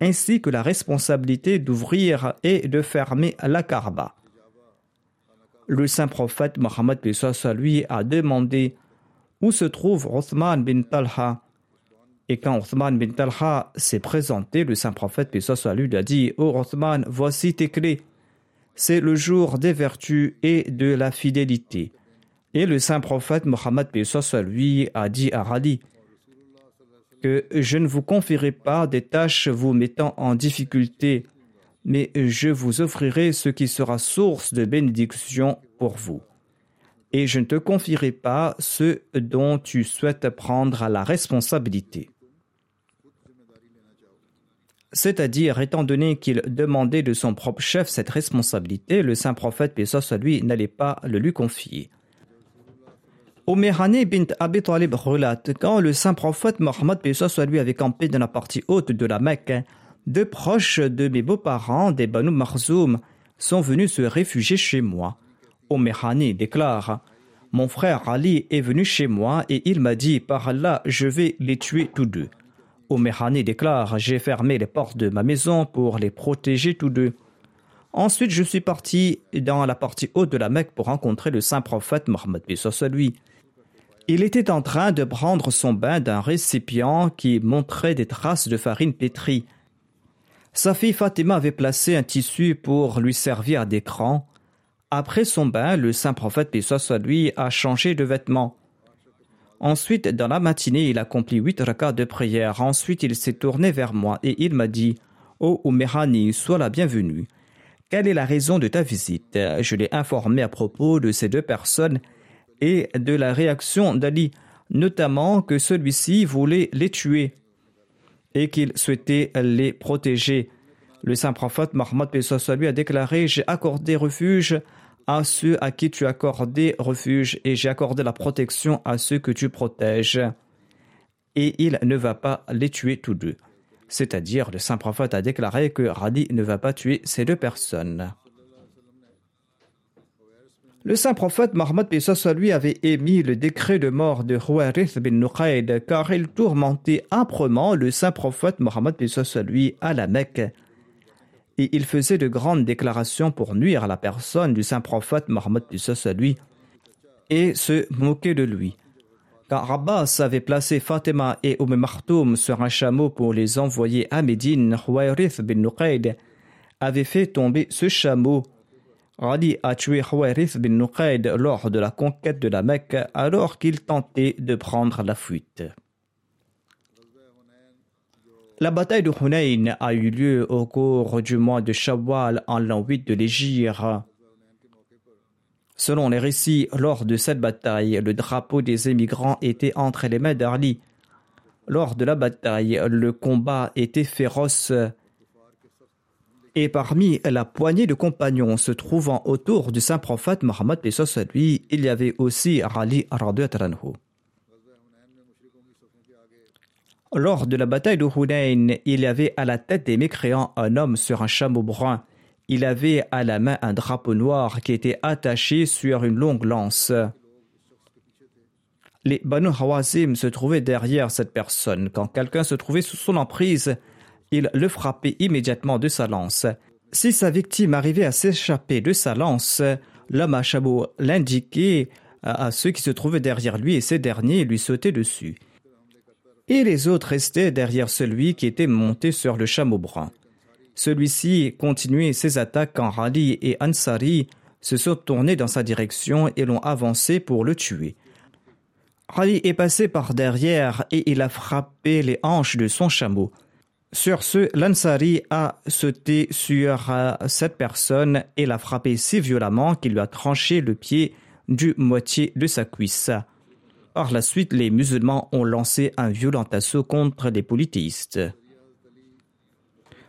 ainsi que la responsabilité d'ouvrir et de fermer la Karba. Le saint prophète Mohammed lui a demandé où se trouve Othman bin Talha. Et quand Othman bin Talha s'est présenté, le saint prophète lui a dit Ô Othman, voici tes clés c'est le jour des vertus et de la fidélité. Et le saint prophète Mohammed lui a dit à Ali que je ne vous confierai pas des tâches vous mettant en difficulté, mais je vous offrirai ce qui sera source de bénédiction pour vous. Et je ne te confierai pas ce dont tu souhaites prendre la responsabilité c'est-à-dire étant donné qu'il demandait de son propre chef cette responsabilité, le saint prophète, soit lui, n'allait pas le lui confier. Omerane bint Abi Talib relate quand le saint prophète Mohammed, lui, avait campé dans la partie haute de la Mecque, deux proches de mes beaux-parents, des Banu Marzoum, sont venus se réfugier chez moi. Omerane déclare Mon frère Ali est venu chez moi et il m'a dit Par là, je vais les tuer tous deux. Omerhani déclare J'ai fermé les portes de ma maison pour les protéger tous deux. Ensuite, je suis parti dans la partie haute de la Mecque pour rencontrer le saint prophète Mohammed lui. Il était en train de prendre son bain d'un récipient qui montrait des traces de farine pétrie. Sa fille Fatima avait placé un tissu pour lui servir d'écran. Après son bain, le saint prophète lui a changé de vêtements. Ensuite, dans la matinée, il accomplit huit rakats de prière. Ensuite, il s'est tourné vers moi et il m'a dit Ô oh, sois la bienvenue. Quelle est la raison de ta visite? Je l'ai informé à propos de ces deux personnes et de la réaction d'Ali, notamment que celui-ci voulait les tuer et qu'il souhaitait les protéger. Le saint prophète Mohammed lui a déclaré J'ai accordé refuge à ceux à qui tu accordé refuge et j'ai accordé la protection à ceux que tu protèges. Et il ne va pas les tuer tous deux. C'est-à-dire, le saint prophète a déclaré que Radi ne va pas tuer ces deux personnes. Le saint prophète Mohammed lui avait émis le décret de mort de Huwarith bin Nuqayd car il tourmentait âprement le saint prophète Mohammed lui à la Mecque et il faisait de grandes déclarations pour nuire à la personne du saint prophète Mohammed lui et se moquer de lui. Quand Rabbas avait placé Fatima et Umm Martoum sur un chameau pour les envoyer à Médine, Huwayrith bin Nuqayd avait fait tomber ce chameau. Radi a tué Huwayrith bin Nuqayd lors de la conquête de la Mecque alors qu'il tentait de prendre la fuite. La bataille de Hunayn a eu lieu au cours du mois de Shawwal en l'an 8 de l'Égypte. Selon les récits, lors de cette bataille, le drapeau des émigrants était entre les mains d'Arli. Lors de la bataille, le combat était féroce et parmi la poignée de compagnons se trouvant autour du saint prophète Mohammed lui, il y avait aussi Ali radhiyallahu lors de la bataille de Hunayn, il y avait à la tête des mécréants un homme sur un chameau brun. Il avait à la main un drapeau noir qui était attaché sur une longue lance. Les Banu Hawazim se trouvaient derrière cette personne. Quand quelqu'un se trouvait sous son emprise, il le frappait immédiatement de sa lance. Si sa victime arrivait à s'échapper de sa lance, l'homme à chameau l'indiquait à ceux qui se trouvaient derrière lui et ces derniers lui sautaient dessus et les autres restaient derrière celui qui était monté sur le chameau brun. Celui-ci continuait ses attaques quand Rali et Ansari se sont tournés dans sa direction et l'ont avancé pour le tuer. Rali est passé par derrière et il a frappé les hanches de son chameau. Sur ce, l'Ansari a sauté sur euh, cette personne et l'a frappé si violemment qu'il lui a tranché le pied du moitié de sa cuisse. Par la suite, les musulmans ont lancé un violent assaut contre les polythéistes.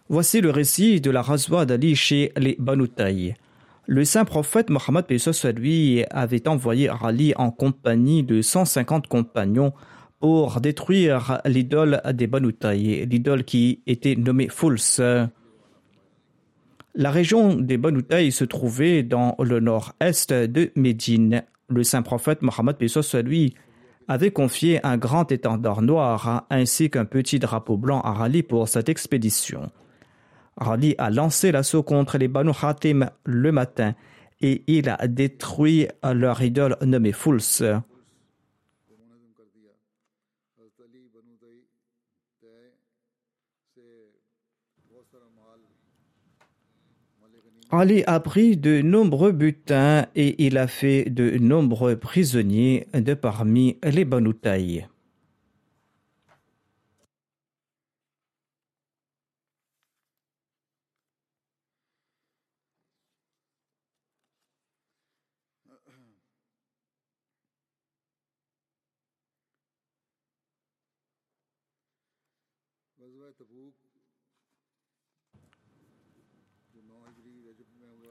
Voici le récit de la razwa d'Ali chez les Banutaï. Le saint prophète Mohammed lui avait envoyé Ali en compagnie de 150 compagnons pour détruire l'idole des Banutaï, l'idole qui était nommée Fouls. La région des Banutaï se trouvait dans le nord-est de Médine. Le saint prophète Mohammed lui avait confié un grand étendard noir ainsi qu'un petit drapeau blanc à Ali pour cette expédition. Ali a lancé l'assaut contre les Banu Hatim le matin et il a détruit leur idole nommée Fouls. Ali a pris de nombreux butins et il a fait de nombreux prisonniers de parmi les Banoutaï.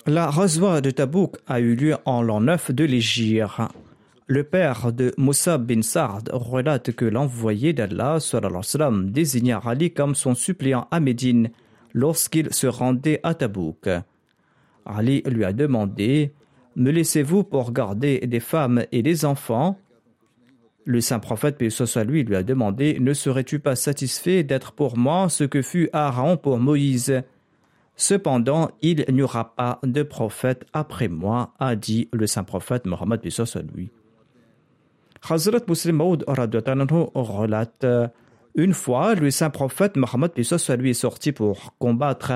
La razwa de Tabouk a eu lieu en l'an 9 de l'Égypte. Le père de Moussa bin Sard relate que l'envoyé d'Allah désigna Ali comme son suppléant à Médine lorsqu'il se rendait à Tabouk. Ali lui a demandé Me laissez-vous pour garder des femmes et des enfants? Le saint prophète, paix soit lui, lui a demandé Ne serais-tu pas satisfait d'être pour moi ce que fut Aaron pour Moïse? Cependant, il n'y aura pas de prophète après moi, a dit le saint prophète Mohammed lui. Hazrat Muslim Maud relate Une fois, le saint prophète Mohammed lui est sorti pour combattre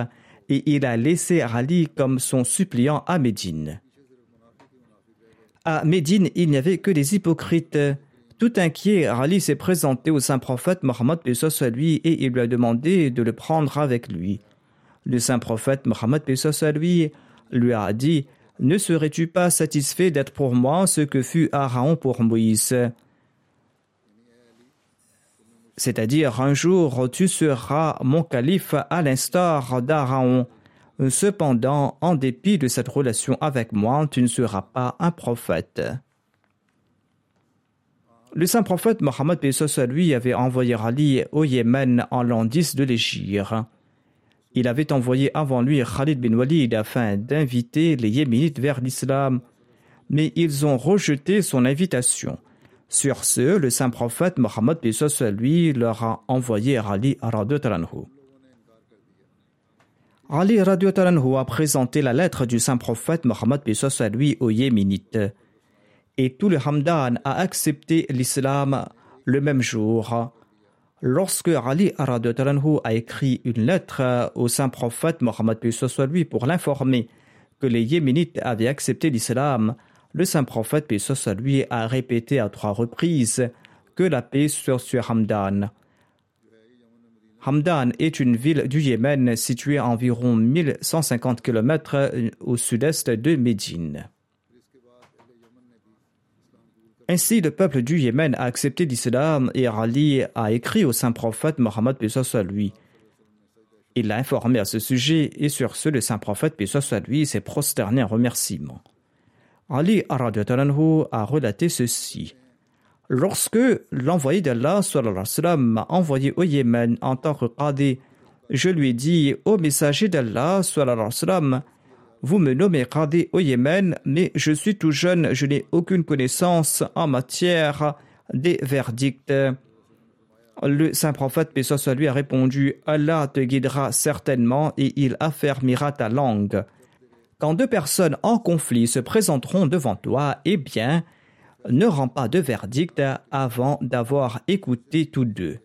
et il a laissé Ali comme son suppliant à Médine. À Médine, il n'y avait que des hypocrites. Tout inquiet, Ali s'est présenté au saint prophète Mohammed lui et il lui a demandé de le prendre avec lui. Le saint prophète Mohammed lui lui a dit Ne serais-tu pas satisfait d'être pour moi ce que fut Aaron pour Moïse? C'est-à-dire, un jour tu seras mon calife à l'instar d'Aaron. Cependant, en dépit de cette relation avec moi, tu ne seras pas un prophète. Le saint prophète Mohammed lui avait envoyé Ali au Yémen en l'an 10 de l'Égypte. Il avait envoyé avant lui Khalid bin Walid afin d'inviter les Yéménites vers l'islam, mais ils ont rejeté son invitation. Sur ce, le saint prophète Mohammed lui leur a envoyé Ali Talanhu. Ali Talanhu a présenté la lettre du saint prophète Mohammed lui aux Yéménites. Et tout le Hamdan a accepté l'islam le même jour. Lorsque Ali a écrit une lettre au saint prophète Mohammed lui pour l'informer que les Yéménites avaient accepté l'islam, le saint prophète lui a répété à trois reprises que la paix soit sur Hamdan. Hamdan est une ville du Yémen située à environ 1150 km au sud-est de Médine. Ainsi, le peuple du Yémen a accepté l'islam et Ali a écrit au saint prophète Mohammed soit lui. Il l'a informé à ce sujet et sur ce, le saint prophète soit lui s'est prosterné en remerciement. Ali a relaté ceci. Lorsque l'envoyé d'Allah m'a envoyé au Yémen en tant que qadi, je lui ai dit Ô messager d'Allah, vous me nommez Qadi au Yémen, mais je suis tout jeune, je n'ai aucune connaissance en matière des verdicts. Le saint prophète, paix soit lui, a répondu Allah te guidera certainement et il affermira ta langue. Quand deux personnes en conflit se présenteront devant toi, eh bien, ne rends pas de verdict avant d'avoir écouté tous deux.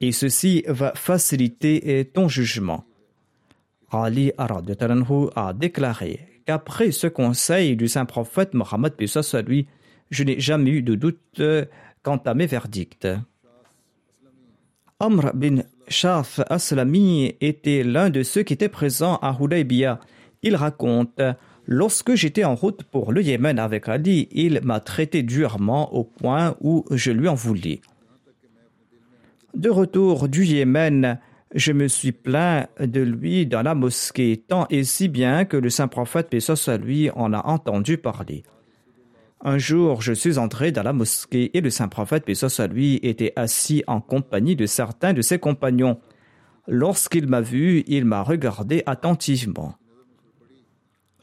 Et ceci va faciliter ton jugement. Ali a déclaré qu'après ce conseil du saint prophète Mohammed lui, je n'ai jamais eu de doute quant à mes verdicts. Amr bin Shaf Aslami était l'un de ceux qui étaient présents à Hudaybiyah. Il raconte Lorsque j'étais en route pour le Yémen avec Ali, il m'a traité durement au point où je lui en voulais. De retour du Yémen, je me suis plaint de lui dans la mosquée, tant et si bien que le saint prophète, paix soit lui, en a entendu parler. Un jour, je suis entré dans la mosquée et le saint prophète, paix soit lui, était assis en compagnie de certains de ses compagnons. Lorsqu'il m'a vu, il m'a regardé attentivement.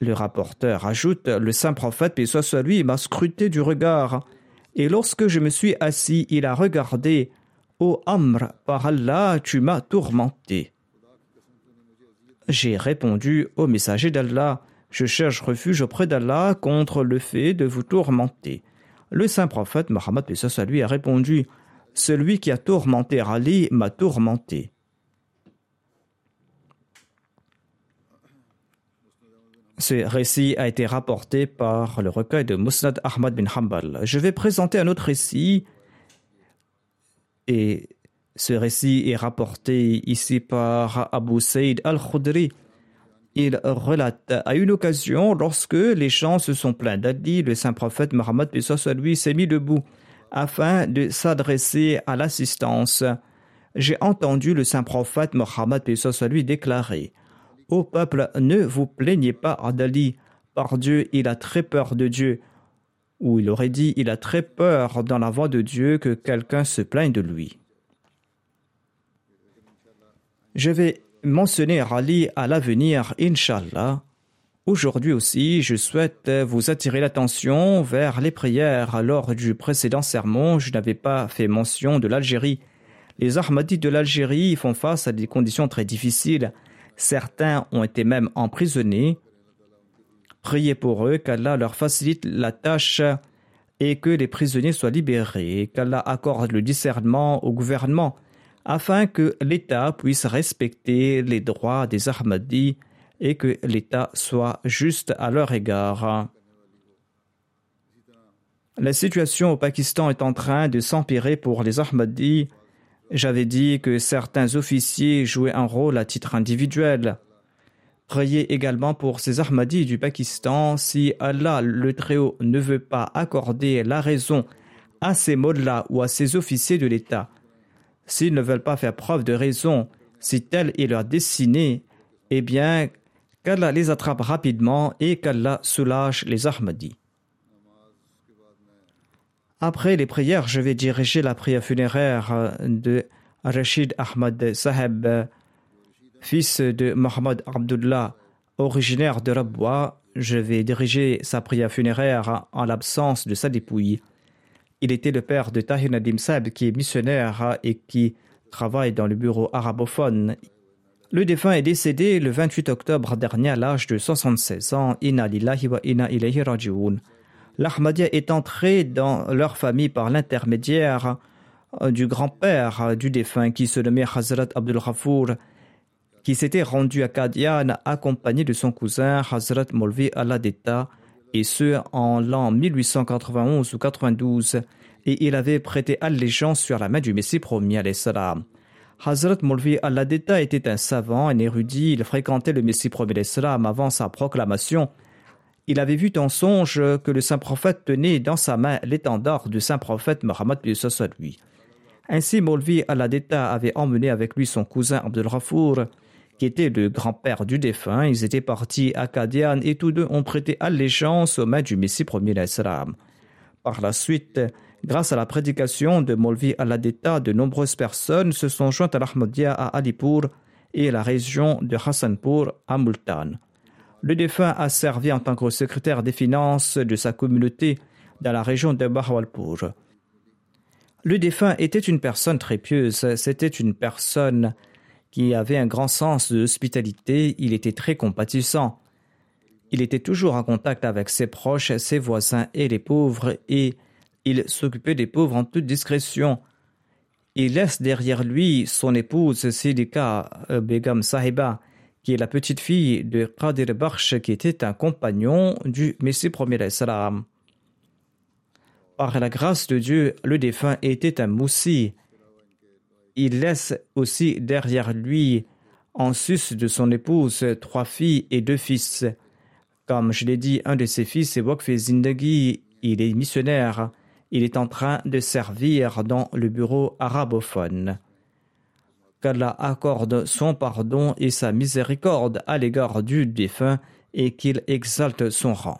Le rapporteur ajoute Le saint prophète, paix soit lui, m'a scruté du regard. Et lorsque je me suis assis, il a regardé. Ô Amr, par Allah, tu m'as tourmenté. J'ai répondu au messager d'Allah Je cherche refuge auprès d'Allah contre le fait de vous tourmenter. Le saint prophète Mohammed lui a répondu Celui qui a tourmenté Ali m'a tourmenté. Ce récit a été rapporté par le recueil de Musnad Ahmad bin Hanbal. Je vais présenter un autre récit et ce récit est rapporté ici par Abu Saïd al-Khudri. Il relate à une occasion, lorsque les gens se sont plaints d'Adi, le saint prophète Mohammed lui s'est mis debout afin de s'adresser à l'assistance. J'ai entendu le saint prophète Mohammed lui déclarer Ô peuple, ne vous plaignez pas d'Ali. Par Dieu, il a très peur de Dieu. Ou il aurait dit, il a très peur dans la voix de Dieu que quelqu'un se plaigne de lui. Je vais mentionner Ali à l'avenir, Inshallah. Aujourd'hui aussi, je souhaite vous attirer l'attention vers les prières. Lors du précédent sermon, je n'avais pas fait mention de l'Algérie. Les Ahmadis de l'Algérie font face à des conditions très difficiles. Certains ont été même emprisonnés. Priez pour eux qu'Allah leur facilite la tâche et que les prisonniers soient libérés, qu'Allah accorde le discernement au gouvernement afin que l'État puisse respecter les droits des Ahmadis et que l'État soit juste à leur égard. La situation au Pakistan est en train de s'empirer pour les Ahmadis j'avais dit que certains officiers jouaient un rôle à titre individuel. Priez également pour ces Ahmadis du Pakistan si Allah le Très-Haut ne veut pas accorder la raison à ces mots-là ou à ces officiers de l'État. S'ils ne veulent pas faire preuve de raison, si telle est leur destinée, eh bien, qu'Allah les attrape rapidement et qu'Allah soulage les Ahmadis. Après les prières, je vais diriger la prière funéraire de Rachid Ahmad Saheb, fils de Mohamed Abdullah, originaire de Rabwa. Je vais diriger sa prière funéraire en l'absence de sa dépouille. Il était le père de Tahir Nadim Saheb, qui est missionnaire et qui travaille dans le bureau arabophone. Le défunt est décédé le 28 octobre dernier à l'âge de 76 ans. Inna lillahi wa inna ilayhi l'Ahmadiyya est entré dans leur famille par l'intermédiaire euh, du grand-père du défunt qui se nommait Hazrat Abdul qui s'était rendu à Qadian accompagné de son cousin Hazrat Molvi Aladeta, et ce en l'an 1891 ou 92, et il avait prêté allégeance sur la main du Messie premier. Hazrat Molvi Aladeta était un savant, un érudit, il fréquentait le Messie premier avant sa proclamation, il avait vu en songe que le saint prophète tenait dans sa main l'étendard du saint prophète Mohammed lui. Ainsi, Molvi Aladeta avait emmené avec lui son cousin Abdul Rafour, qui était le grand-père du défunt. Ils étaient partis à Kadian et tous deux ont prêté allégeance aux mains du Messie premier d'Islam. Par la suite, grâce à la prédication de Molvi Aladeta, de nombreuses personnes se sont jointes à l'Ahmadiyya à Alipur et à la région de Hassanpur à Multan. Le défunt a servi en tant que secrétaire des finances de sa communauté dans la région de Bahawalpur. Le défunt était une personne très pieuse, c'était une personne qui avait un grand sens de hospitalité, il était très compatissant. Il était toujours en contact avec ses proches, ses voisins et les pauvres, et il s'occupait des pauvres en toute discrétion. Il laisse derrière lui son épouse Sidika euh, Begam Sahiba, qui est la petite fille de Qadir Bakhsh, qui était un compagnon du Messie premier. Par la grâce de Dieu, le défunt était un moussi. Il laisse aussi derrière lui, en sus de son épouse, trois filles et deux fils. Comme je l'ai dit, un de ses fils est Wokf Zindagi, il est missionnaire. Il est en train de servir dans le bureau arabophone. Qu'Allah accorde son pardon et sa miséricorde à l'égard du défunt et qu'il exalte son rang.